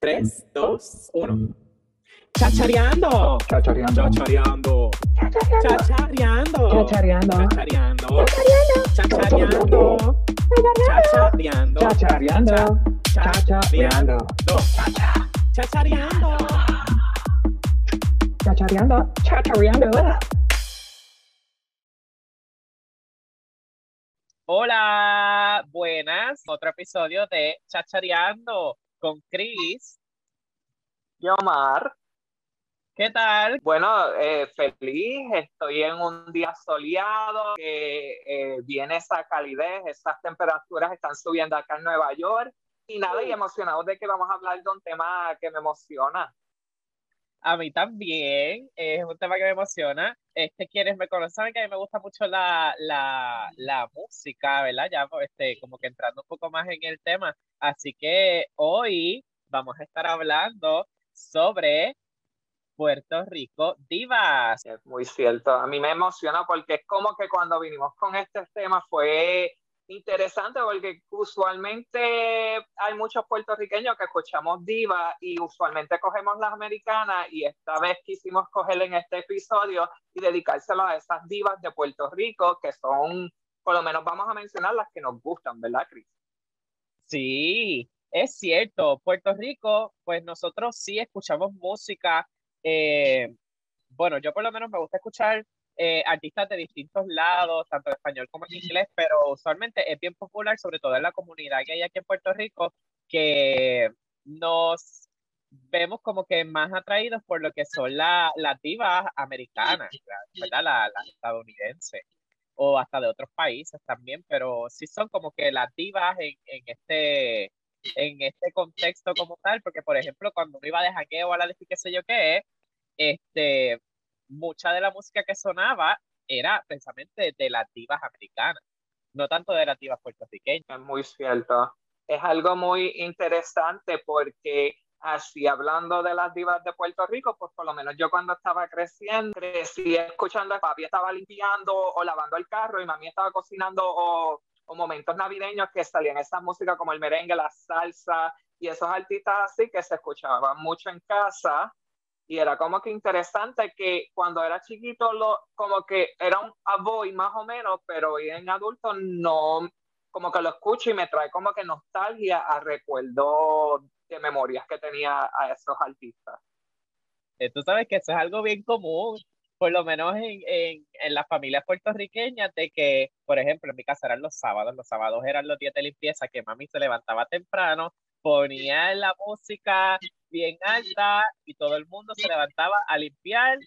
3, 2, 1. Chachareando. Chachareando. Chachareando. Chachareando. Chachareando. Chachareando. Chachareando. Chachareando. Chachareando. Chachareando. Chachareando. Chachareando. Chachareando. Hola, buenas. Otro episodio de Chachareando con Chris. Y Omar. ¿Qué tal? Bueno, eh, feliz, estoy en un día soleado, que eh, viene esa calidez, esas temperaturas están subiendo acá en Nueva York y nada, y emocionado de que vamos a hablar de un tema que me emociona. A mí también, es un tema que me emociona. Este, quienes me conocen saben que a mí me gusta mucho la, la, la música, ¿verdad? Ya este, como que entrando un poco más en el tema. Así que hoy vamos a estar hablando sobre Puerto Rico Divas. Es muy cierto. A mí me emociona porque es como que cuando vinimos con este tema fue interesante porque usualmente hay muchos puertorriqueños que escuchamos divas y usualmente cogemos las americanas y esta vez quisimos coger en este episodio y dedicárselo a esas divas de Puerto Rico que son, por lo menos vamos a mencionar las que nos gustan, ¿verdad, Cris? Sí, es cierto. Puerto Rico, pues nosotros sí escuchamos música. eh, bueno, yo por lo menos me gusta escuchar eh, artistas de distintos lados, tanto en español como en inglés, pero usualmente es bien popular, sobre todo en la comunidad que hay aquí en Puerto Rico, que nos vemos como que más atraídos por lo que son la- las divas americanas, ¿verdad? La, la estadounidense, o hasta de otros países también, pero sí son como que las divas en, en este en este contexto como tal, porque por ejemplo, cuando uno iba de jangueo a la de qué sé yo qué, este, mucha de la música que sonaba era precisamente de las divas americanas, no tanto de las divas puertorriqueñas. Es muy cierto. Es algo muy interesante porque así hablando de las divas de Puerto Rico, pues por lo menos yo cuando estaba creciendo, crecí escuchando a papi estaba limpiando o lavando el carro y mami estaba cocinando o, momentos navideños que salían esas músicas como el merengue, la salsa y esos artistas así que se escuchaban mucho en casa y era como que interesante que cuando era chiquito lo, como que era un boy más o menos, pero hoy en adulto no, como que lo escucho y me trae como que nostalgia a recuerdo de memorias que tenía a esos artistas. Eh, Tú sabes que eso es algo bien común, por lo menos en, en, en las familias puertorriqueñas, de que, por ejemplo, en mi casa eran los sábados, los sábados eran los días de limpieza, que mami se levantaba temprano, ponía la música bien alta y todo el mundo se levantaba a limpiar,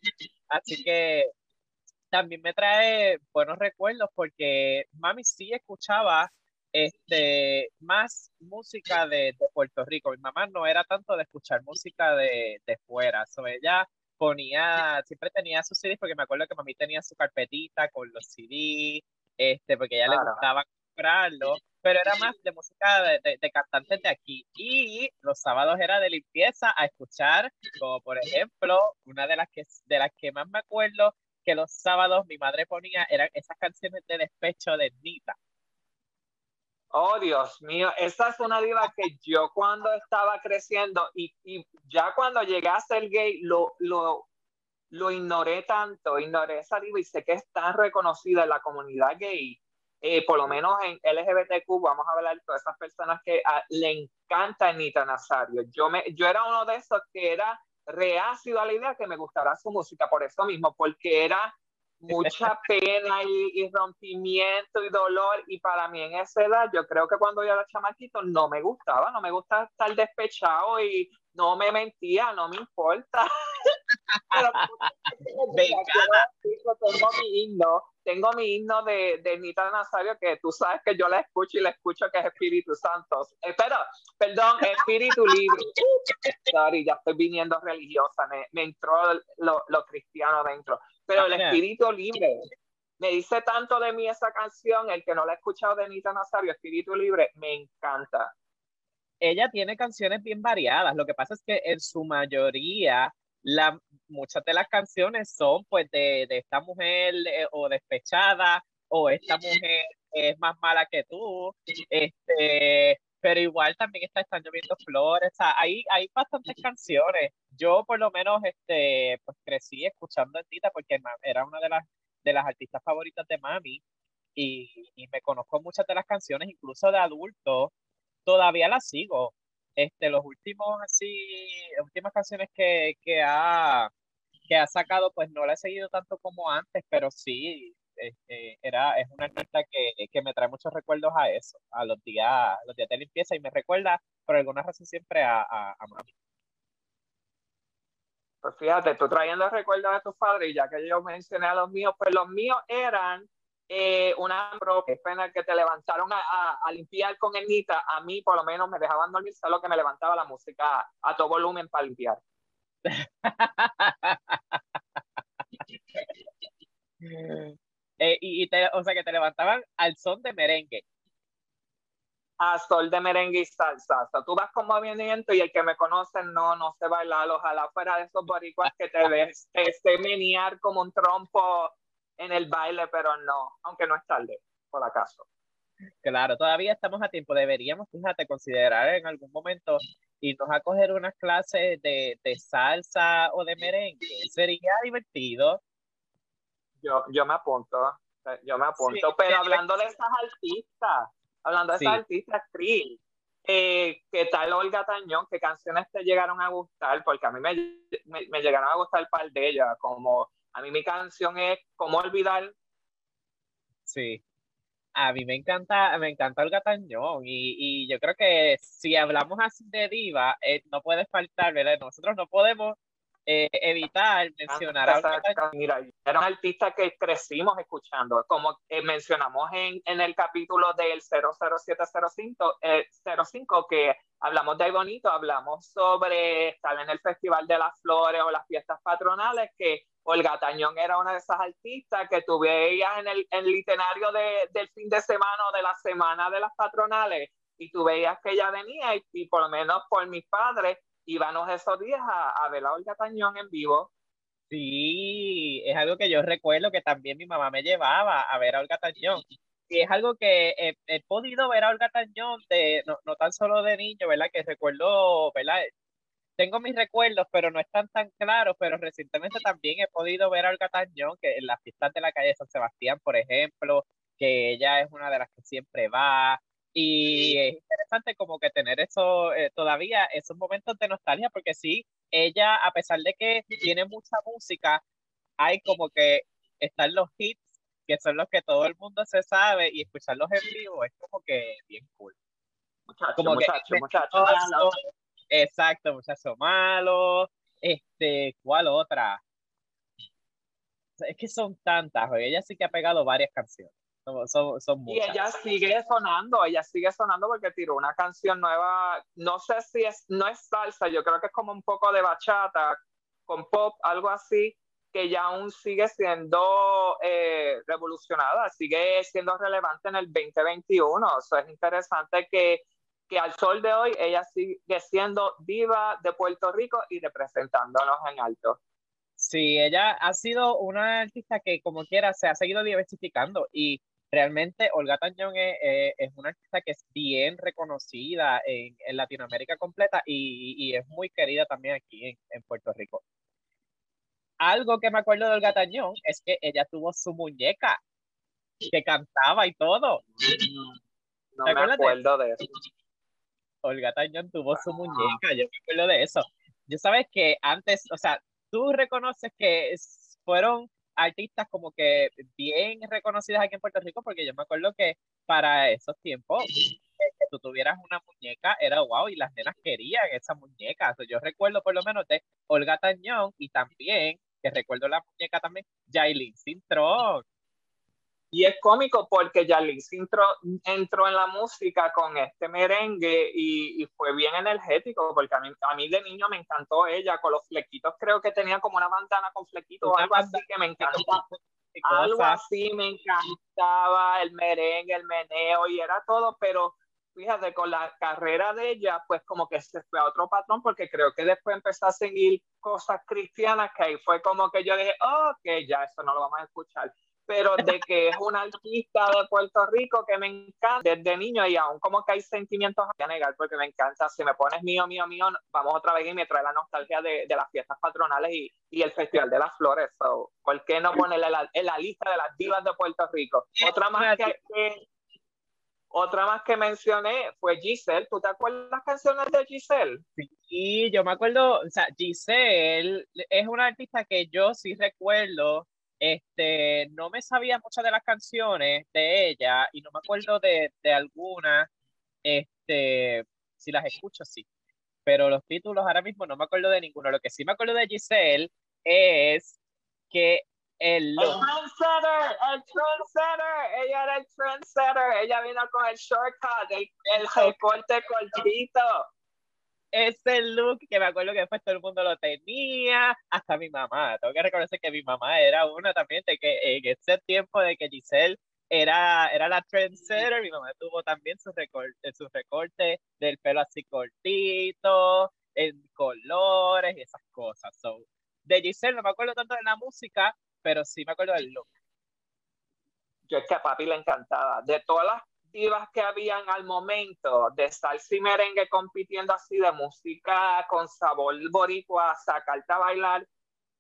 así que también me trae buenos recuerdos porque mami sí escuchaba este, más música de, de Puerto Rico. Mi mamá no era tanto de escuchar música de, de fuera. So, ella ponía, siempre tenía sus CDs porque me acuerdo que mami tenía su carpetita con los CDs, este, porque a ella le gustaba comprarlo, pero era más de música de, de- de cantantes de aquí. Y los sábados era de limpieza a escuchar, como por ejemplo, una de las que, de las que más me acuerdo que los sábados mi madre ponía eran esas canciones de despecho de Nita. Oh, Dios mío, esa es una diva que yo cuando estaba creciendo y, y ya cuando llegué a ser gay lo, lo, lo ignoré tanto, ignoré esa diva y sé que es tan reconocida en la comunidad gay, eh, por lo menos en LGBTQ, vamos a hablar de todas esas personas que ah, le encanta Anita Nazario. Yo, me, yo era uno de esos que era reacio a la idea que me gustara su música, por eso mismo, porque era mucha pena y, y rompimiento y dolor y para mí en esa edad yo creo que cuando yo era chamaquito no me gustaba, no me gusta estar despechado y no me mentía, no me importa. Pero Venga. tengo mi himno, tengo mi himno de, de Nita Nazario que tú sabes que yo la escucho y la escucho que es Espíritu Santo. Espera, perdón, Espíritu Libre. Sorry, ya estoy viniendo religiosa, me, me entró lo, lo cristiano dentro. Pero el Espíritu Libre, me dice tanto de mí esa canción, el que no la ha escuchado de Nita Nazario, Espíritu Libre, me encanta. ella tiene canciones bien variadas. Lo que pasa es que en su mayoría, la, muchas de las canciones son pues de, de esta mujer eh, o despechada o esta mujer es más mala que tú. Este, pero igual también está Están lloviendo flores, o sea, hay, hay bastantes canciones. Yo por lo menos este, pues crecí escuchando a Tita porque era una de las, de las artistas favoritas de mami y, y me conozco muchas de las canciones, incluso de adulto, todavía las sigo. Este, los últimos, así, últimas canciones que, que, ha, que ha sacado, pues no la he seguido tanto como antes, pero sí, este, era, es una artista que, que, me trae muchos recuerdos a eso, a los días, los días de limpieza y me recuerda por alguna razón siempre a, a, a mami. Pues fíjate, tú trayendo recuerdos de tus padres, ya que yo mencioné a los míos, pues los míos eran eh, una pena que te levantaron a, a, limpiar con Ernita, a mí por lo menos me dejaban dormir, solo que me levantaba la música a todo volumen para limpiar. eh, y, te, o sea que te levantaban al son de merengue. A sol de merengue y salsa. O sea, tú vas con movimiento y el que me conoce no, no se baila. Ojalá fuera de esos boricuas que te ves este, menear como un trompo en el baile, pero no, aunque no es tarde, por acaso. Claro, todavía estamos a tiempo. Deberíamos, fíjate, considerar en algún momento irnos a coger unas clases de, de salsa o de merengue. Sería divertido. Yo, yo me apunto, yo me apunto. pero hablando de esas artistas, hablando de esas artistas, Cris, eh, ¿qué tal Olga Tañón? ¿Qué canciones te llegaron a gustar? Porque a mí me, me, me llegaron a gustar un par de ellas, como a mí mi canción es ¿Cómo olvidar? Sí. A mí me encanta, me encanta el gatañón y, y yo creo que si hablamos así de diva, eh, no puede faltar, ¿verdad? Nosotros no podemos eh, evitar mencionar a Mira, era un artista que crecimos escuchando, como eh, mencionamos en, en, el capítulo del 00705, eh, 05, que hablamos de Bonito, hablamos sobre estar en el Festival de las Flores o las fiestas patronales, que Olga Tañón era una de esas artistas que tú veías en el, en el itinerario de, del fin de semana o de la semana de las patronales y tú veías que ella venía y, y por lo menos por mis padres íbamos esos días a, a ver a Olga Tañón en vivo. Sí, es algo que yo recuerdo que también mi mamá me llevaba a ver a Olga Tañón. Y es algo que he, he podido ver a Olga Tañón, de, no, no, tan solo de niño, ¿verdad? Que recuerdo, ¿verdad? Tengo mis recuerdos, pero no están tan claros, pero recientemente también he podido ver a Olga Tañón, que en las fiestas de la calle San Sebastián, por ejemplo, que ella es una de las que siempre va, y es interesante como que tener eso, eh, todavía esos momentos de nostalgia, porque sí, ella, a pesar de que tiene mucha música, hay como que están los hits, que son los que todo el mundo se sabe, y escucharlos en vivo es como que bien cool. Muchacho, como muchacho, que, muchacho. Malo. Exacto, muchacho malo. Este, ¿cuál otra? Es que son tantas, ella sí que ha pegado varias canciones. Son, son, y ella sigue sonando, ella sigue sonando porque tiró una canción nueva, no sé si es, no es salsa, yo creo que es como un poco de bachata, con pop, algo así, que ya aún sigue siendo eh, revolucionada, sigue siendo relevante en el 2021. O sea, es interesante que, que al sol de hoy ella sigue siendo diva de Puerto Rico y representándonos en alto. Sí, ella ha sido una artista que como quiera se ha seguido diversificando y realmente Olga Tañón es, es, una artista que es bien reconocida en, en Latinoamérica completa y, y, es muy querida también aquí en, en, Puerto Rico. Algo que me acuerdo de Olga Tañón es que ella tuvo su muñeca que cantaba y todo. No, no me acuerdo de, eso. Olga Tañón tuvo su muñeca, yo me acuerdo de eso. Yo sabes que antes, o sea, tú reconoces que fueron artistas como que bien reconocidas aquí en Puerto Rico, porque yo me acuerdo que para esos tiempos eh, que tú tuvieras una muñeca era wow y las nenas querían esa muñeca. O yo recuerdo por lo menos de Olga Tañón y también, que recuerdo la muñeca también, Jailin Sintrón. Y es cómico porque Yalis entró, entró en la música con este merengue y, fue bien energético, porque a mí, de niño me encantó ella, con los flequitos, creo que tenía como una bandana con flequitos o algo así que me encantaba. Algo así me encantaba, el merengue, el meneo y era todo, pero fíjate, con la carrera de ella, pues como que se fue a otro patrón, porque creo que después empezó a seguir cosas cristianas, que ahí fue como que yo dije, oh, que ya eso no lo vamos a escuchar pero de que es una artista de Puerto Rico que me encanta desde niño y aún como que hay sentimientos a negar porque me encanta. Si me pones mío, mío, mío, vamos otra vez y me trae la nostalgia de, de las fiestas patronales y, y, el Festival de las Flores. ¿Por qué no ponerle la, en la lista de las divas de Puerto Rico? Otra más que, que, otra más que mencioné fue Giselle. ¿Tú te acuerdas las canciones de Giselle? Sí, yo me acuerdo, o sea, Giselle es una artista que yo sí recuerdo este, no me sabía muchas de las canciones de ella y no me acuerdo de, de algunas. Este, si las escucho, sí. Pero los títulos ahora mismo no me acuerdo de ninguno. Lo que sí me acuerdo de Giselle es que el... Trendsetter, el trendsetter, ella era el trendsetter, ella vino con el shortcut, el recorte cortito ese look que me acuerdo que después todo el mundo lo tenía, hasta mi mamá. Tengo que reconocer que mi mamá era una también de que en ese tiempo de que Giselle era, era la trendsetter, mi mamá tuvo también su recorte, su recorte del pelo así cortito, en colores y esas cosas. So, de Giselle no me acuerdo tanto de la música, pero sí me acuerdo del look. Yo es que a papi le encantaba. De todas las que habían al momento de salsa y merengue compitiendo así de música con sabor boricua, sacarte a bailar,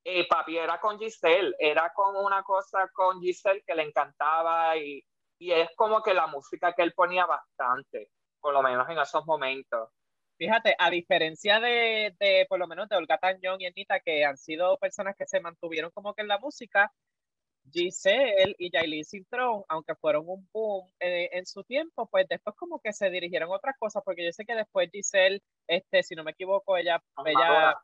eh, papi era con Giselle, era con una cosa con Giselle que le encantaba y, y es como que la música que él ponía bastante, por lo menos en esos momentos. Fíjate, a diferencia de, de, por lo menos de Olga Tañón y Anita, que han sido personas que se mantuvieron como que en la música, Giselle y Yailin Cintrón, aunque fueron un boom eh, en su tiempo, pues después como que se dirigieron a otras cosas, porque yo sé que después Giselle, este, si no me equivoco, ella, ella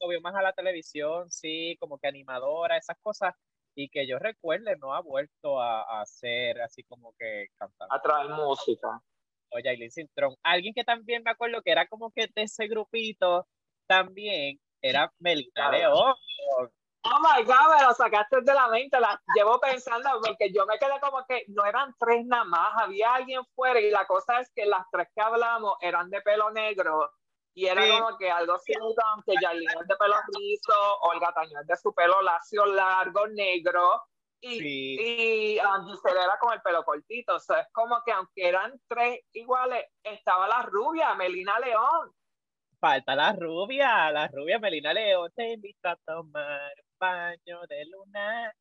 movió más a la televisión, sí, como que animadora, esas cosas, y que yo recuerde, no ha vuelto a, hacer así como que cantar. A traer música. O Yailin Cintrón. Alguien que también me acuerdo que era como que de ese grupito, también era Melina León. Oh my God, me lo sacaste de la mente, la llevo pensando, porque yo me quedé como que no eran tres nada más, había alguien fuera y la cosa es que las tres que hablamos eran de pelo negro y era como que algo cierto, que Yailin es de pelo rizo, Olga Tañón es de su pelo lacio, largo, negro, y, y um, era con el pelo cortito, o sea, es como que aunque eran tres iguales, estaba la rubia, Melina León. Falta la rubia, la rubia Melina León te invita a tomar baño de luna.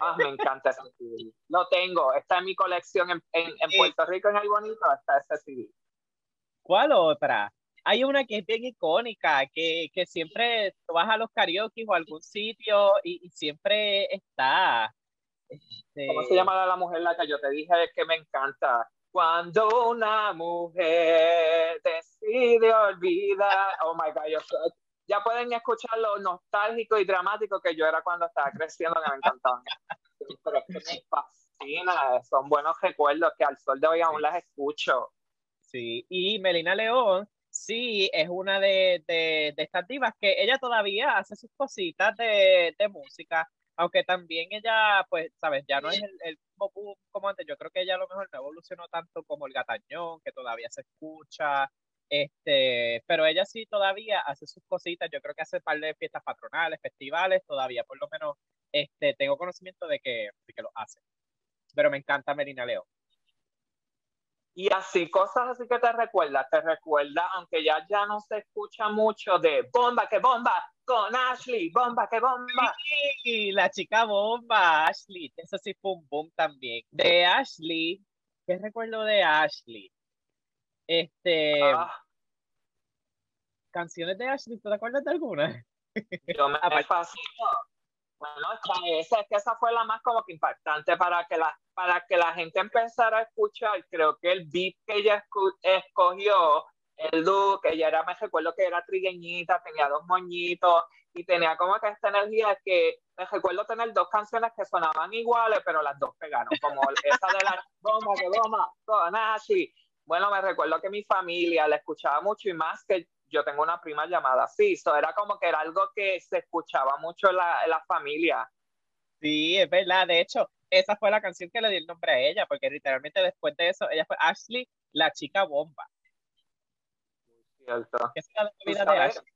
Ah, me encanta ese CD. Lo tengo, está en mi colección en, en, Puerto Rico, en el bonito, está ese CD. ¿Cuál otra? Hay una que es bien icónica, que, que siempre tú vas a los karaoke o a algún sitio y, siempre está. Este... ¿Cómo se llama la mujer la que yo te dije que me encanta? Cuando una mujer decide olvidar. Oh my God, yo soy, ya pueden escuchar lo nostálgico y dramático que yo era cuando estaba creciendo, que me encantaban. Pero es que me fascina, son buenos recuerdos que al sol de hoy aún las escucho. Sí, y Melina León, sí, es una de, de, de estas divas que ella todavía hace sus cositas de, de, música, aunque también ella, pues, sabes, ya no es el, el mismo como antes, yo creo que ella a lo mejor no evolucionó tanto como el gatañón, que todavía se escucha, este, pero ella sí todavía hace sus cositas, yo creo que hace par de fiestas patronales, festivales, todavía por lo menos este, tengo conocimiento de que, de que lo hace. Pero me encanta Melina León. Y así, cosas así que te recuerda, te recuerda, aunque ya, ya no se escucha mucho de bomba que bomba con Ashley, bomba que bomba. Sí, la chica bomba, Ashley, eso sí fue un boom también. De Ashley, ¿qué recuerdo de Ashley? Este. Ah. Canciones de Ashley, ¿te acuerdas de alguna? Yo me fascino. Bueno, esa, es que esa fue la más como que impactante para que la, para que la gente empezara a escuchar. Creo que el beat que ella escogió, el look, ella era, me recuerdo que era trigueñita, tenía dos moñitos y tenía como que esta energía que me recuerdo tener dos canciones que sonaban iguales, pero las dos pegaron, como esa de la bomba que bomba, con Ashley bueno, me recuerdo que mi familia la escuchaba mucho y más que yo tengo una prima llamada así, eso era como que era algo que se escuchaba mucho en la, la familia. Sí, es verdad, de hecho, esa fue la canción que le dio el nombre a ella, porque literalmente después de eso, ella fue Ashley, la chica bomba. Cierto. ¿Qué es la vida de Ashley?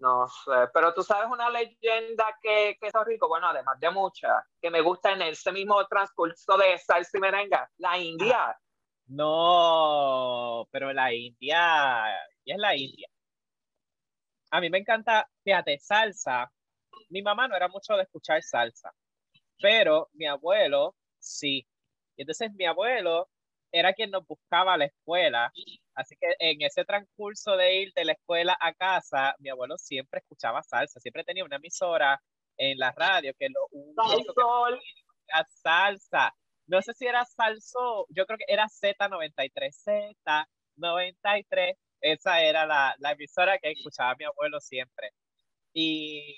No sé, pero tú sabes una leyenda que, que es rico, bueno, además de muchas, que me gusta en ese mismo transcurso de salsa y merenga, la India. No, pero la India, y es la India. A mí me encanta, fíjate, salsa. Mi mamá no era mucho de escuchar salsa, pero mi abuelo sí. Y entonces mi abuelo era quien nos buscaba a la escuela. Así que en ese transcurso de ir de la escuela a casa, mi abuelo siempre escuchaba salsa, siempre tenía una emisora en la radio que lo único que era salsa. No sé si era salso, yo creo que era Z93, Z93. Esa era la, la emisora que escuchaba mi abuelo siempre. Y,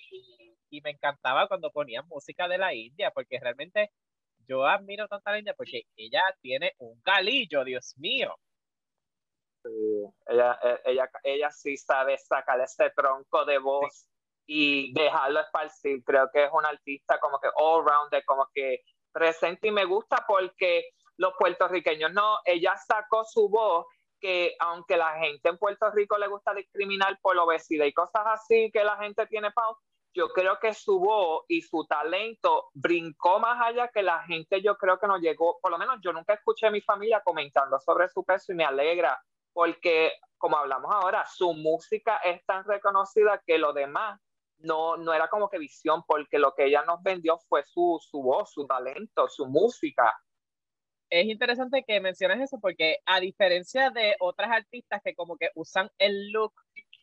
y me encantaba cuando ponían música de la India, porque realmente yo admiro tanto a la India porque ella tiene un galillo, Dios mío. ella, eh, ella, ella sí sabe sacar ese tronco de voz y dejarlo esparcir. Creo que es una artista como que all rounder, como que presente y me gusta porque los puertorriqueños no, ella sacó su voz que aunque la gente en Puerto Rico le gusta discriminar por obesidad y cosas así que la gente tiene pausa, yo creo que su voz y su talento brincó más allá que la gente, yo creo que no llegó, por lo menos yo nunca escuché a mi familia comentando sobre su peso y me alegra porque, como hablamos ahora, su música es tan reconocida que lo demás no, no era como que visión, porque lo que ella nos vendió fue su, su voz, su talento, su música. Es interesante que menciones eso porque a diferencia de otras artistas que como que usan el look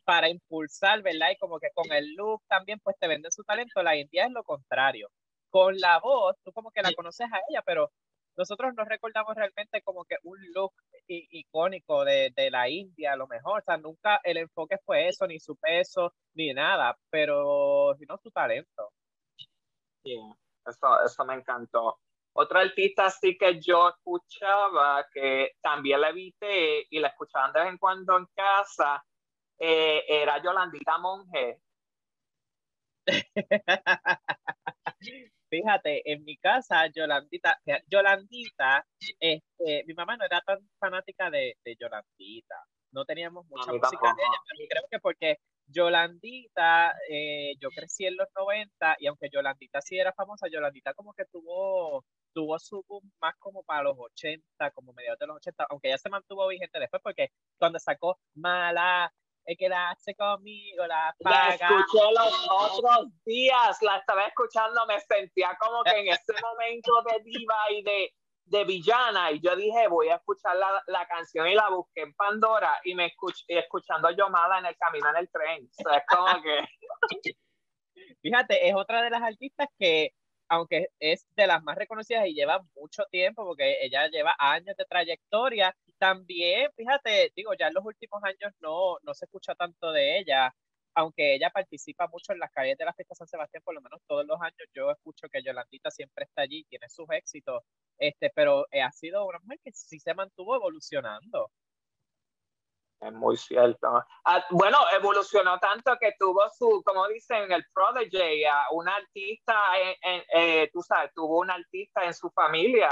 para impulsar, ¿verdad? Y como que con el look también pues te venden su talento. La India es lo contrario. Con la voz, tú como que la conoces a ella, pero nosotros no recordamos realmente como que un look icónico de, de, la India, a lo mejor. O sea, nunca el enfoque fue eso, ni su peso, ni nada, pero sino su talento. Sí, eso, eso me encantó. Otra artista sí que yo escuchaba, que también la evité y la escuchaba de vez en cuando en casa, eh, era Yolandita Monge. Fíjate, en mi casa, Yolandita, Yolandita, este, mi mamá no era tan fanática de, de Yolandita. No teníamos mucha música de ella, pero creo que porque Yolandita, eh, yo crecí en los 90 y aunque Yolandita sí era famosa, Yolandita como que tuvo, tuvo su boom más como para los 80, como mediados de los 80, aunque ella se mantuvo vigente después porque cuando sacó Mala, es quedarse conmigo, la paga. La escuché los otros días, la estaba escuchando, me sentía como que en ese momento de diva y de, de villana, y yo dije, voy a escuchar la, la canción y la busqué en Pandora y me escuché, escuchando yo mala en el camino en el tren. O sea, es como que... Fíjate, es otra de las artistas que aunque es de las más reconocidas y lleva mucho tiempo, porque ella lleva años de trayectoria, también, fíjate, digo, ya en los últimos años no, no se escucha tanto de ella, aunque ella participa mucho en las calles de la fiesta San Sebastián, por lo menos todos los años yo escucho que Yolandita siempre está allí, tiene sus éxitos, este, pero eh, ha sido una mujer que sí se mantuvo evolucionando. Es muy cierto. Ah, bueno, evolucionó tanto que tuvo su, como dicen, el prodigy, una artista, en, eh, tú sabes, tuvo una artista en su familia.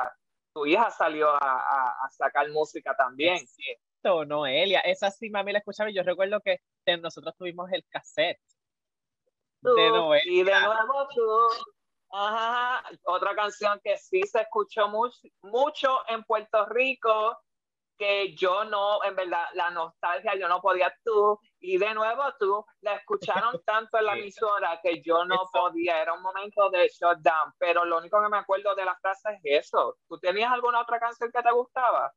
Tu hija salió a, a, sacar música también. Cierto, Noelia. Esa sí, mami la escuchaba yo recuerdo que nosotros tuvimos el cassette de Noelia. Y de nuevo tú. Ajá, otra canción que sí se escuchó mucho, mucho en Puerto Rico que yo no, en verdad, la nostalgia, yo no podía tú, y de nuevo tú, la escucharon tanto en la emisora que yo no podía, era un momento de shutdown, pero lo único que me acuerdo de la frase es eso. ¿Tú tenías alguna otra canción que te gustaba?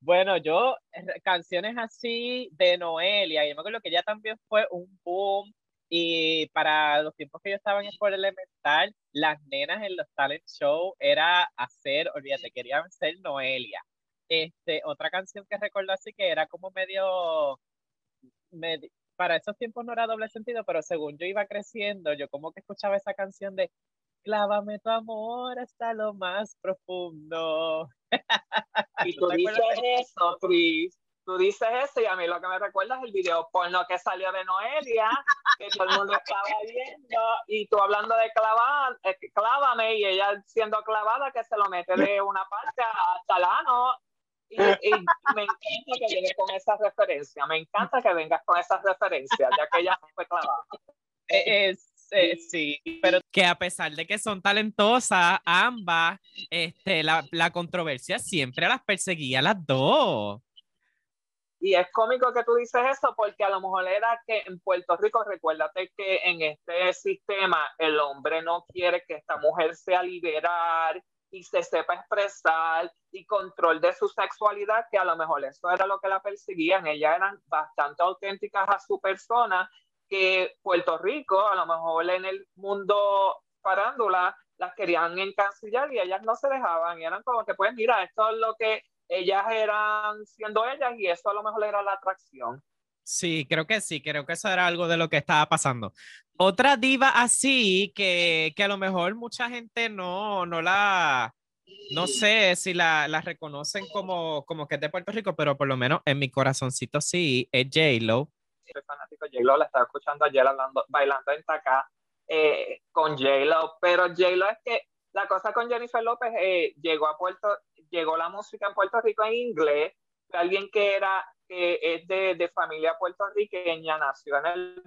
Bueno, yo, canciones así de Noelia, y me acuerdo que ella también fue un boom, y para los tiempos que yo estaba en escuela elemental, las nenas en los talent show era hacer, olvídate, querían ser Noelia. Este, otra canción que recuerdo así que era como medio, para esos tiempos no era doble sentido, pero según yo iba creciendo, yo como que escuchaba esa canción de Clávame tu amor hasta lo más profundo. Y tú dices eso, Chris. Tú dices eso y a mí lo que me recuerda es el video porno que salió de Noelia, que todo el mundo estaba viendo, y tú hablando de clavar, eh, clávame, y ella siendo clavada que se lo mete de una parte hasta el ano, Y, me encanta que vienes con esa referencia, me encanta que vengas con esas referencias, ya que ella fue clavada. Es, eh, sí, pero que a pesar de que son talentosas ambas, este, la, la controversia siempre las perseguía a las dos. Y es cómico que tú dices eso porque a lo mejor era que en Puerto Rico, recuérdate que en este sistema el hombre no quiere que esta mujer sea liberal y se sepa expresar y control de su sexualidad, que a lo mejor eso era lo que la perseguían. Ellas eran bastante auténticas a su persona, que Puerto Rico, a lo mejor en el mundo farándula, las querían encasillar y ellas no se dejaban. Y eran como que, pues mira, esto es lo que ellas eran siendo ellas y eso a lo mejor era la atracción. Sí, creo que sí, creo que eso era algo de lo que estaba pasando. Otra diva así que, que a lo mejor mucha gente no, no la, no sé si la, la reconocen como, como que es de Puerto Rico, pero por lo menos en mi corazoncito sí, es J-Lo. Soy fanático de J-Lo, la estaba escuchando ayer hablando, bailando en Tacá eh, con J-Lo, pero J-Lo es que la cosa con Jennifer López eh, llegó a Puerto, llegó la música en Puerto Rico en inglés, alguien que era es de, de, familia puertorriqueña, nació en el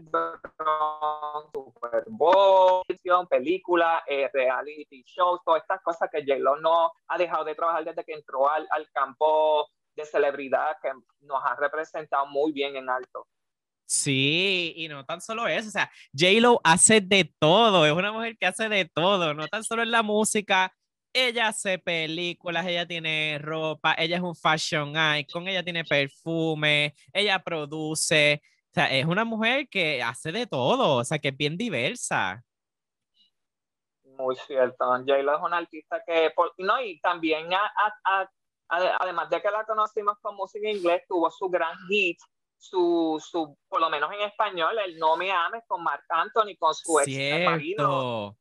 Super Bowl, película, eh, reality shows, todas estas cosas que J-Lo no ha dejado de trabajar desde que entró al, al campo de celebridad que nos ha representado muy bien en alto. Sí, y no tan solo eso, o sea, J-Lo hace de todo, es una mujer que hace de todo, no tan solo en la música, ella hace películas, ella tiene ropa, ella es un fashion icon, ella tiene perfume, ella produce, o sea, es una mujer que hace de todo, o sea, que es bien diversa. Muy cierto, J-Lo es una artista que, no, y también, además de que la conocimos con música en inglés, tuvo su gran hit, su, su, por lo menos en español, el No Me Ames con Marc Anthony, con su ex marido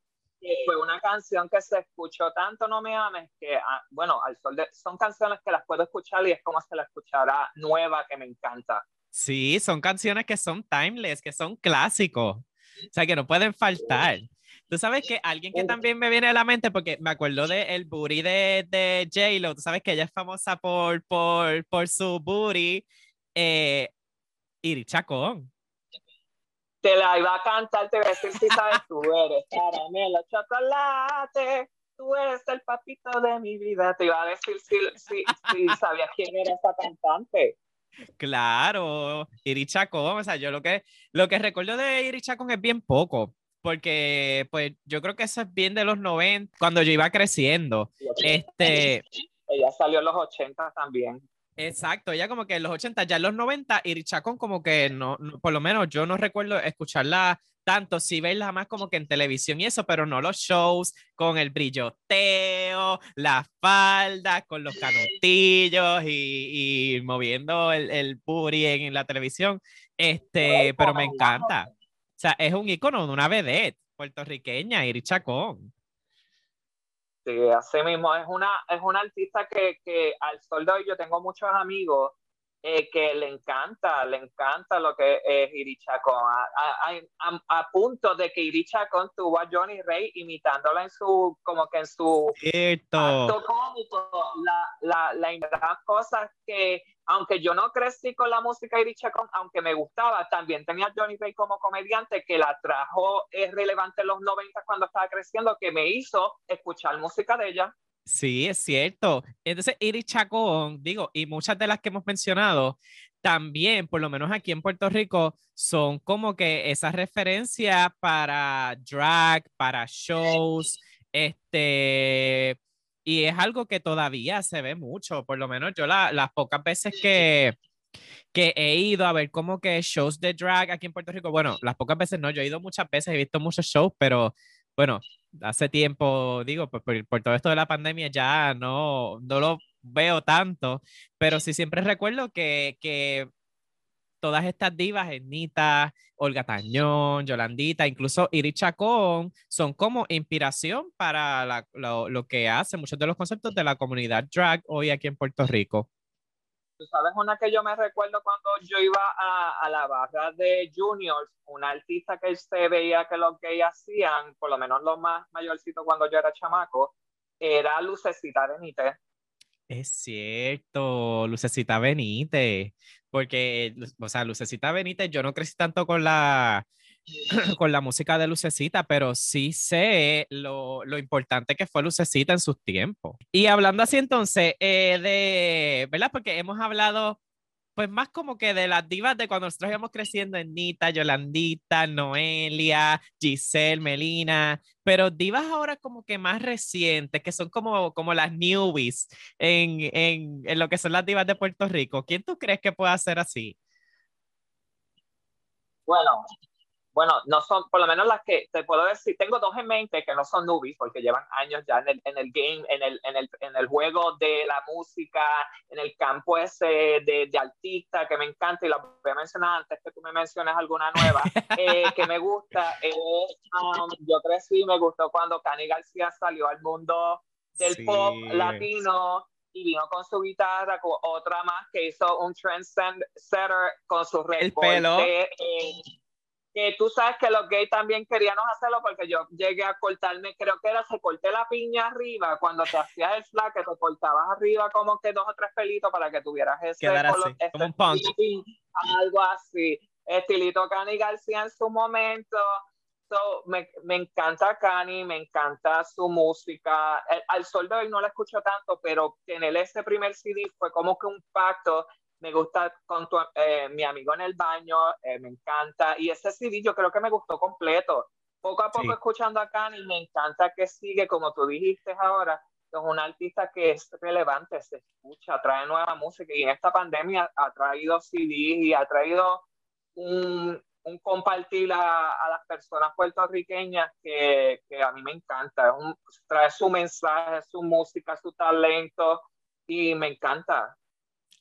fue una canción que se escuchó tanto No Me Ames que, ah, bueno, al sol de, son canciones que las puedo escuchar y es como se la escuchará nueva que me encanta. Sí, son canciones que son timeless, que son clásicos, o sea, que no pueden faltar. Tú sabes que alguien que también me viene a la mente, porque me acuerdo del el booty de, de J-Lo, tú sabes que ella es famosa por, por, por su booty, eh, Iri Chacón te la iba a cantar, te voy a decir si sabes, tú eres caramelo, chocolate, tú eres el papito de mi vida. Te iba a decir si, si, si sabías quién era esa cantante. Claro, Iri Chacón, o sea, yo lo que, lo que recuerdo de Iri Chacón es bien poco, porque pues yo creo que eso es bien de los 90, cuando yo iba creciendo. Este... Ella salió en los 80 también. Exacto, ella como que en los 80, ya en los 90, y como que no, por lo menos yo no recuerdo escucharla tanto, sí verla más como que en televisión y eso, pero no los shows con el brilloteo, la falda, con los canutillos y, y moviendo el, el puri en, la televisión, este, pero me encanta. O sea, es un icono de una vedette puertorriqueña, Iri Chacón. Sí, así mismo, es una, es una artista que, que al sol de hoy yo tengo muchos amigos eh, que le encanta, le encanta lo que es Iri Chacón, a, a, punto de que Iri Chacón tuvo a Johnny Ray imitándola en su, como que en su acto cómico, la, la, la, cosas que aunque yo no crecí con la música de Chacón, aunque me gustaba, también tenía Johnny Ray como comediante que la trajo, es relevante en los 90 cuando estaba creciendo, que me hizo escuchar música de ella. Sí, es cierto. Entonces, Iris Chacón, digo, y muchas de las que hemos mencionado, también, por lo menos aquí en Puerto Rico, son como que esa referencia para drag, para shows, este, y es algo que todavía se ve mucho, por lo menos yo las pocas veces que, que he ido a ver como que shows de drag aquí en Puerto Rico, bueno, las pocas veces no, yo he ido muchas veces, he visto muchos shows, pero bueno, hace tiempo, digo, por, por, todo esto de la pandemia ya no, no lo veo tanto, pero sí siempre recuerdo que, que todas estas divas, Ernita, Olga Tañón, Yolandita, incluso Iris Chacón, son como inspiración para lo, que hace muchos de los conceptos de la comunidad drag hoy aquí en Puerto Rico. Tú sabes una que yo me recuerdo cuando yo iba a, la barra de juniors, una artista que se veía que lo que hacían, por lo menos los más mayorcitos cuando yo era chamaco, era Lucecita de Nite. Es cierto, Lucecita Benítez, porque, o sea, Lucecita Benítez, yo no crecí tanto con la, con la música de Lucecita, pero sí sé lo, lo, importante que fue Lucecita en sus tiempos. Y hablando así entonces, eh, de, ¿verdad? Porque hemos hablado pues más como que de las divas de cuando nosotros íbamos creciendo en Nita, Yolandita, Noelia, Giselle, Melina, pero divas ahora como que más recientes, que son como, como las newbies en, en, en lo que son las divas de Puerto Rico. ¿Quién tú crees que pueda ser así? Bueno, bueno, no son, por lo menos las que te puedo decir, tengo dos en mente que no son newbies porque llevan años ya en el, en el game, en el, en, el, en el juego de la música, en el campo ese de, de artista que me encanta y la voy a mencionar antes que tú me menciones alguna nueva, eh, que me gusta. Um, yo crecí, me gustó cuando Cani García salió al mundo del pop latino y vino con su guitarra, con otra más que hizo un trendsetter con su El pelo. Eh, que tú sabes que los gays también queríamos hacerlo porque yo llegué a cortarme, creo que era, se corté la piña arriba, cuando te hacías el flag, que te cortabas arriba como que dos o tres pelitos para que tuvieras ese color, como un punk. algo así, estilito Cani García en su momento, so, me, me, encanta Cani, me encanta su música, al sol de hoy no la escucho tanto, pero tener ese primer CD fue como que un pacto me gusta con tu, eh, mi amigo en el baño, eh, me encanta. Y ese CD yo creo que me gustó completo. Poco a poco escuchando a Cani, me encanta que sigue, como tú dijiste ahora, es un artista que es relevante, se escucha, trae nueva música y en esta pandemia ha traído CDs y ha traído un, un compartir a, a, las personas puertorriqueñas que, que a mí me encanta. Un, trae su mensaje, su música, su talento y me encanta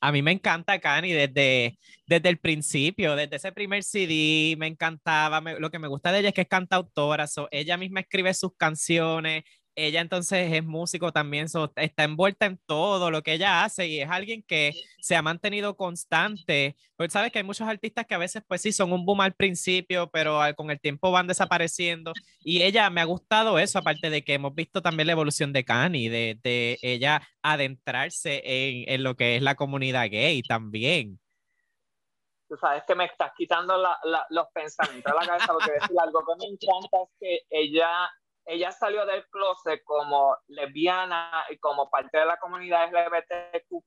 a mí me encanta Cani desde, desde el principio, desde ese primer CD, me encantaba. lo que me gusta de ella es que es cantautora, so, ella misma escribe sus canciones, ella entonces es músico también, está envuelta en todo lo que ella hace y es alguien que se ha mantenido constante. Pues sabes que hay muchos artistas que a veces pues sí son un boom al principio, pero con el tiempo van desapareciendo y ella me ha gustado eso, aparte de que hemos visto también la evolución de Kanye, de, de ella adentrarse en, en, lo que es la comunidad gay también. Tú sabes que me estás quitando la, la, los pensamientos de la cabeza porque decir algo que me encanta es que ella ella salió del closet como lesbiana y como parte de la comunidad LGBTQ+,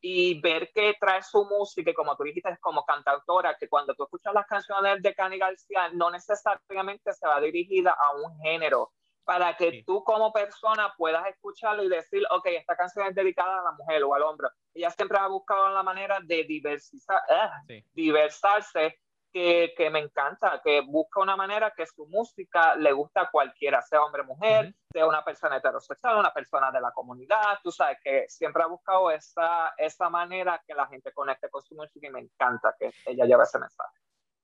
y ver que trae su música, y como tú dijiste, es como cantautora, que cuando tú escuchas las canciones de Cani García, no necesariamente se va dirigida a un género, para que tú como persona puedas escucharlo y decir, ok, esta canción es dedicada a la mujer o al hombre. Ella siempre ha buscado la manera de diversizar, eh, diversarse que, que, me encanta, que busca una manera que su música le gusta a cualquiera, sea hombre o mujer, sea una persona heterosexual, una persona de la comunidad, tú sabes que siempre ha buscado esa, esa manera que la gente conecte con su música y me encanta que ella lleve ese mensaje.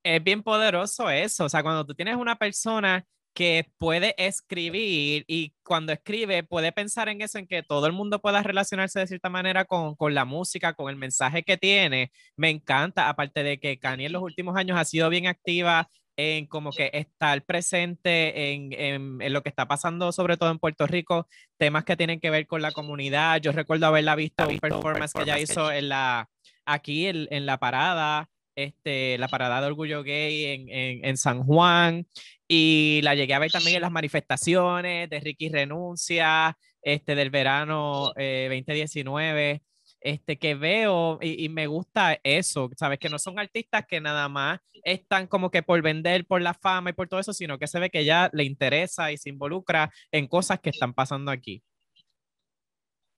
Es bien poderoso eso, o sea, cuando tú tienes una persona que puede escribir y cuando escribe puede pensar en eso, en que todo el mundo pueda relacionarse de cierta manera con, con, la música, con el mensaje que tiene. Me encanta, aparte de que Kanye en los últimos años ha sido bien activa en como que estar presente en, en, en, lo que está pasando, sobre todo en Puerto Rico, temas que tienen que ver con la comunidad. Yo recuerdo haberla visto, un performance, que ella hizo en la, aquí en, en la parada este, la parada de Orgullo Gay en, en, San Juan y la llegué a ver también en las manifestaciones de Ricky Renuncia, este, del verano 2019, eh, este, que veo y, y, me gusta eso, ¿sabes? Que no son artistas que nada más están como que por vender, por la fama y por todo eso, sino que se ve que ya le interesa y se involucra en cosas que están pasando aquí.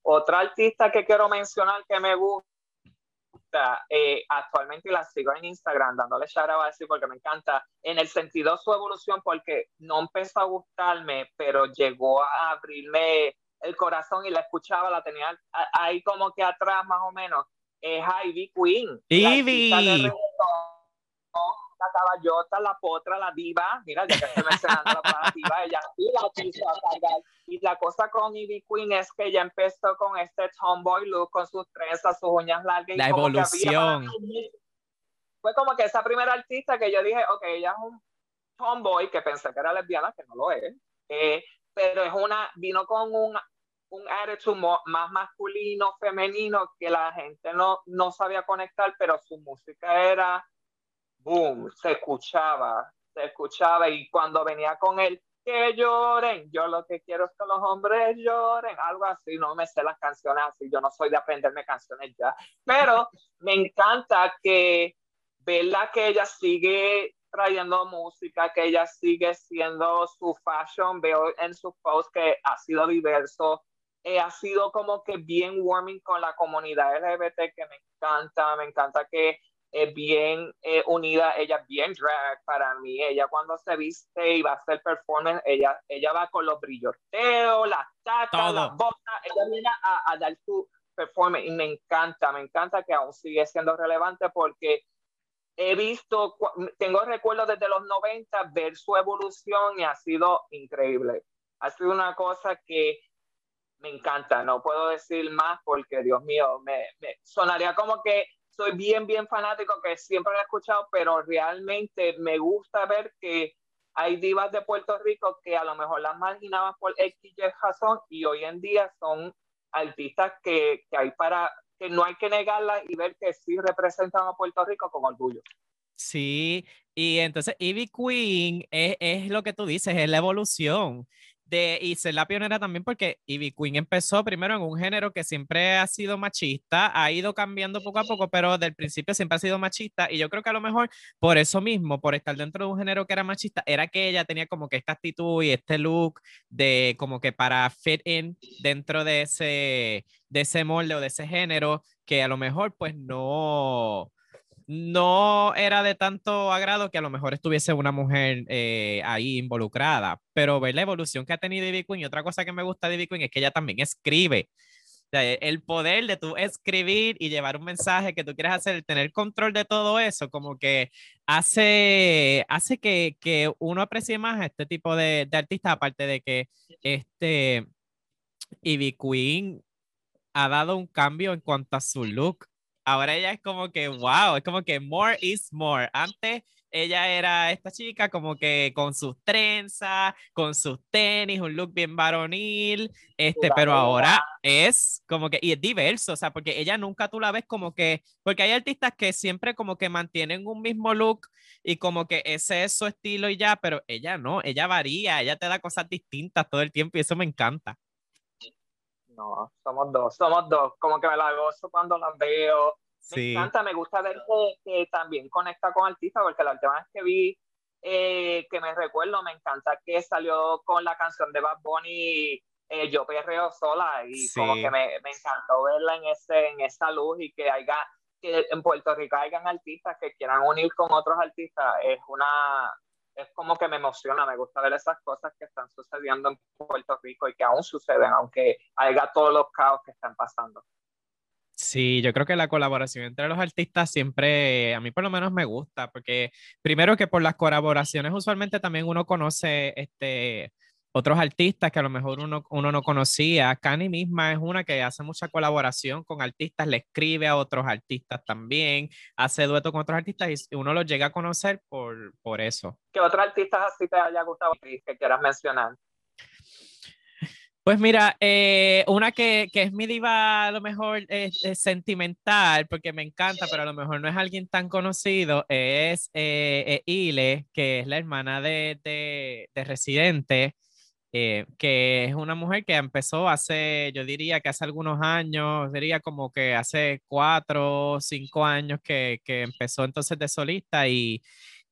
Otra artista que quiero mencionar que me gusta eh, actualmente la sigo en Instagram dándole shout out así porque me encanta en el sentido de su evolución porque no empezó a gustarme pero llegó a abrirme el corazón y la escuchaba la tenía ahí como que atrás más o menos. Es Ivy Queen Ivy la potra, la diva, mira, ya que estoy mencionando la palabra diva, ella y la quiso. Y la cosa con Ivy Queen es que ella empezó con este tomboy look, con sus trenzas, sus uñas largas. La evolución. fue como que esa primera artista que yo dije, ok, ella es un tomboy, que pensé que era lesbiana, que no lo es, eh, pero es una, vino con un un attitude más masculino, femenino, que la gente no, no sabía conectar, pero su música era, boom, se escuchaba, se escuchaba y cuando venía con él, que lloren, yo lo que quiero es que los hombres lloren, algo así, no me sé las canciones así, yo no soy de aprenderme canciones ya, pero me encanta que verla que ella sigue trayendo música, que ella sigue siendo su fashion, veo en sus posts que ha sido diverso, eh, ha sido como que bien warming con la comunidad LGBT, que me encanta, me encanta que es bien eh, unida, ella es bien drag para mí, ella cuando se viste y va a hacer performance, ella, ella va con los brilloteos, las tacas, las botas, ella viene a, a dar su performance y me encanta, me encanta que aún sigue siendo relevante porque he visto, tengo recuerdos desde los 90 ver su evolución y ha sido increíble. Ha sido una cosa que me encanta, no puedo decir más porque, Dios mío, me, me sonaría como que soy bien, bien fanático, que siempre lo he escuchado, pero realmente me gusta ver que hay divas de Puerto Rico que a lo mejor las marginaban por X y razón y hoy en día son artistas que, que hay para que no hay que negarlas y ver que sí representan a Puerto Rico con orgullo. Sí, y entonces Ivy Queen es, es lo que tú dices, es la evolución de, y ser la pionera también porque Ivy Queen empezó primero en un género que siempre ha sido machista, ha ido cambiando poco a poco, pero del principio siempre ha sido machista y yo creo que a lo mejor por eso mismo, por estar dentro de un género que era machista, era que ella tenía como que esta actitud y este look de como que para fit in dentro de ese, de ese molde o de ese género que a lo mejor pues no no era de tanto agrado que a lo mejor estuviese una mujer eh, ahí involucrada, pero ver la evolución que ha tenido Ivy Queen y otra cosa que me gusta de Ivy es que ella también escribe. E- el poder de tú escribir y llevar un mensaje que tú quieres hacer, tener control de todo eso, como que hace, hace que, que uno aprecie más a este tipo de, de artistas, aparte de que este Ivy Queen ha dado un cambio en cuanto a su look. Ahora ella es como que, wow, es como que more is more. Antes ella era esta chica como que con sus trenzas, con sus tenis, un look bien varonil, este, pero ahora es como que, y es diverso, o sea, porque ella nunca tú la ves como que, porque hay artistas que siempre como que mantienen un mismo look y como que ese es su estilo y ya, pero ella no, ella varía, ella te da cosas distintas todo el tiempo y eso me encanta. No, somos dos, somos dos. Como que me la gozo cuando las veo. Me Sí. encanta, me gusta ver que, que también conecta con artistas, porque la última vez que vi, eh, que me recuerdo, me encanta que salió con la canción de Bad Bunny, eh, Yo Perreo Sola, y como que me, me encantó verla en, ese, en esa luz y que haya, que en Puerto Rico hayan artistas que quieran unir con otros artistas, es una, es como que me emociona, me gusta ver esas cosas que están sucediendo en Puerto Rico y que aún suceden, aunque haya todos los caos que están pasando. Sí, yo creo que la colaboración entre los artistas siempre, a mí por lo menos me gusta, porque primero que por las colaboraciones usualmente también uno conoce este, otros artistas que a lo mejor uno, uno no conocía. Cani misma es una que hace mucha colaboración con artistas, le escribe a otros artistas también, hace dueto con otros artistas y uno los llega a conocer por, por eso. ¿Qué otros artistas así te haya gustado que quieras mencionar? Pues mira, eh, una que, que es mi diva a lo mejor eh, sentimental, porque me encanta, pero a lo mejor no es alguien tan conocido, es eh, eh, Ile, que es la hermana de, de, de Residente, eh, que es una mujer que empezó hace, yo diría que hace algunos años, diría como que hace cuatro o cinco años que, que empezó entonces de solista y,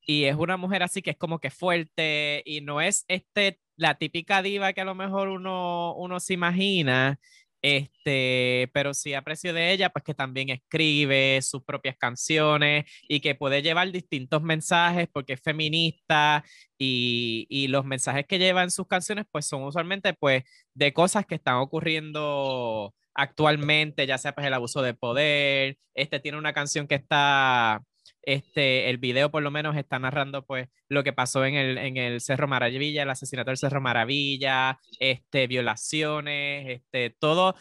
y es una mujer así que es como que fuerte y no es este la típica diva que a lo mejor uno, uno se imagina, este, pero sí aprecio de ella, pues que también escribe sus propias canciones y que puede llevar distintos mensajes porque es feminista y, y los mensajes que lleva en sus canciones pues son usualmente pues de cosas que están ocurriendo actualmente, ya sea pues el abuso de poder, este tiene una canción que está este, el video por lo menos está narrando pues lo que pasó en el, en el Cerro Maravilla, el asesinato del Cerro Maravilla, este, violaciones, este, todo.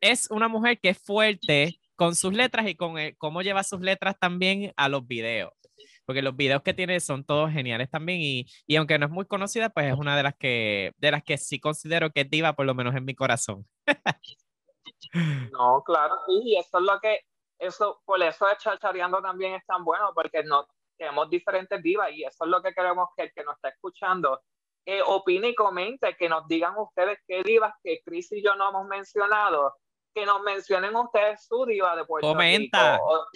Es una mujer que es fuerte con sus letras y con el, cómo lleva sus letras también a los videos. porque los videos que tiene son todos geniales también y, y aunque no es muy conocida, pues es una de las que, de las que sí considero que es diva, por lo menos en mi corazón. No, claro, sí, y eso es lo que, eso, por eso es chachareando también es tan bueno, porque no tenemos diferentes divas y eso es lo que queremos que el que nos está escuchando eh, opine y comente, que nos digan ustedes qué divas que Chris y yo no hemos mencionado, que nos mencionen ustedes su diva de Puerto Comenta. Rico. O-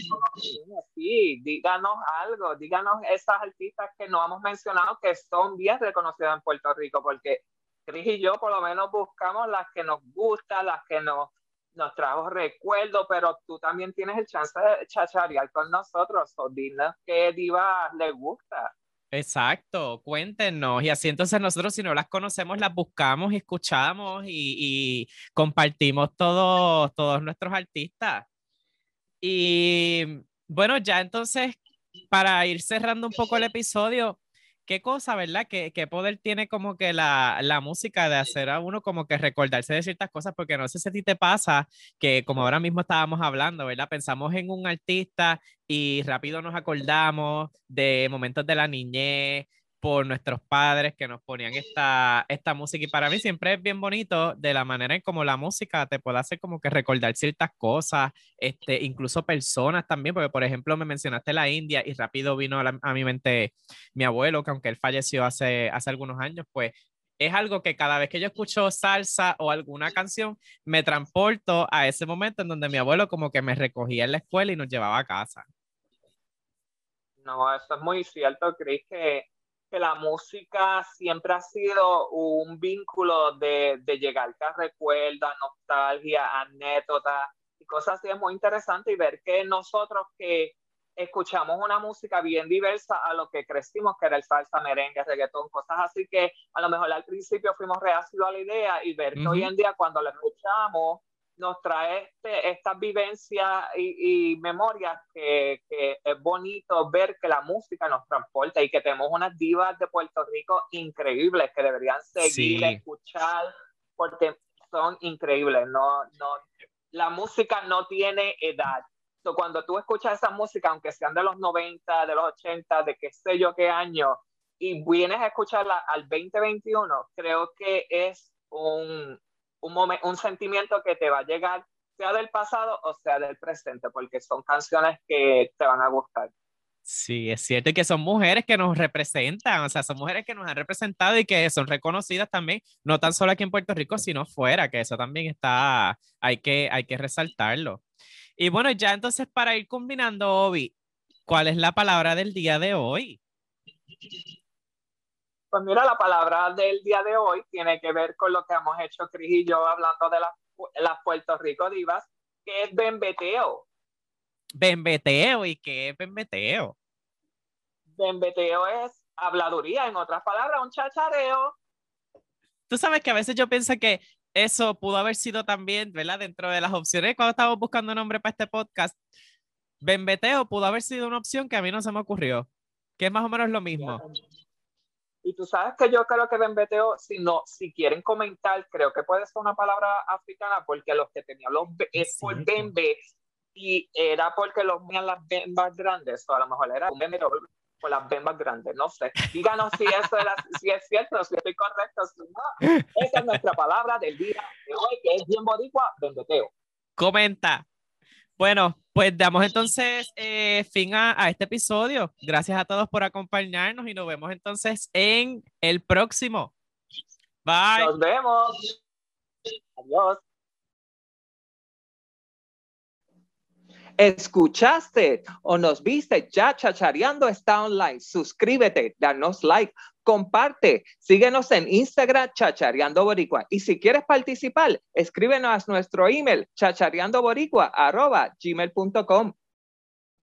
sí, díganos algo, díganos esas artistas que no hemos mencionado que son bien reconocidas en Puerto Rico, porque Chris y yo por lo menos buscamos las que nos gustan, las que nos, nos trajo recuerdo, pero tú también tienes el chance de chacharear con nosotros, o dinos qué diva les gusta. Exacto, cuéntenos. Y así entonces nosotros, si no las conocemos, las buscamos escuchamos y, y compartimos todos, todos nuestros artistas. Y bueno, ya entonces, para ir cerrando un poco el episodio, qué cosa, ¿verdad? ¿Qué, qué poder tiene como que la, la música de hacer a uno como que recordarse de ciertas cosas? Porque no sé si a ti te pasa que como ahora mismo estábamos hablando, ¿verdad? Pensamos en un artista y rápido nos acordamos de momentos de la niñez por nuestros padres que nos ponían esta, esta música y para mí siempre es bien bonito de la manera en como la música te puede hacer como que recordar ciertas cosas, este, incluso personas también, porque por ejemplo me mencionaste la India y rápido vino a, a mi mente mi abuelo, que aunque él falleció hace, hace algunos años, pues es algo que cada vez que yo escucho salsa o alguna canción, me transporto a ese momento en donde mi abuelo como que me recogía en la escuela y nos llevaba a casa. No, eso es muy cierto, Chris, que, que la música siempre ha sido un vínculo de, de llegarte a recuerdos, nostalgia, anécdotas y cosas así. Es muy interesante y ver que nosotros que escuchamos una música bien diversa a lo que crecimos, que era el salsa, merengue, reggaetón, cosas así que a lo mejor al principio fuimos reacios a la idea y ver que hoy en día cuando la escuchamos nos trae este, estas vivencias y, y memorias que, que es bonito ver que la música nos transporta y que tenemos unas divas de Puerto Rico increíbles que deberían seguir, Sí. escuchar, porque son increíbles. No, no, la música no tiene edad. So, cuando tú escuchas esa música, aunque sean de los 90, de los 80, de qué sé yo qué año, y vienes a escucharla al 2021, creo que es un, un, momen- un sentimiento que te va a llegar, sea del pasado o sea del presente, porque son canciones que te van a gustar. Sí, es cierto y que son mujeres que nos representan, o sea, son mujeres que nos han representado y que son reconocidas también, no tan solo aquí en Puerto Rico, sino fuera, que eso también está, hay que, hay que resaltarlo. Y bueno, ya entonces para ir combinando, Obi, ¿cuál es la palabra del día de hoy? Pues mira, la palabra del día de hoy tiene que ver con lo que hemos hecho Cris y yo hablando de las, las Puerto Rico divas, que es bembeteo. Bembeteo, ¿y qué es bembeteo? Bembeteo es habladuría, en otras palabras, un chachareo. Tú sabes que a veces yo pienso que eso pudo haber sido también, ¿verdad? Dentro de las opciones cuando estábamos buscando nombre para este podcast, bembeteo pudo haber sido una opción que a mí no se me ocurrió, que es más o menos lo mismo. Y tú sabes que yo creo que bembeteo, si no, si quieren comentar, creo que puede ser una palabra africana, porque los que tenían los be- es por bembe y era porque los tenían las bembas grandes, o a lo mejor era un bembeteo por las bembas grandes, no sé. Díganos si eso era, si es cierto, si estoy correcto, si no. Esa es nuestra palabra del día de hoy, que es bien boricua, bembeteo. Comenta. Bueno, pues damos entonces eh, fin a, a este episodio. Gracias a todos por acompañarnos y nos vemos entonces en el próximo. Bye. Nos vemos. Adiós. Escuchaste o nos viste ya chachareando está online. Suscríbete, danos like, comparte, síguenos en Instagram chachareando boricua y si quieres participar, escríbenos a nuestro email chachareandoboricua arroba gmail.com.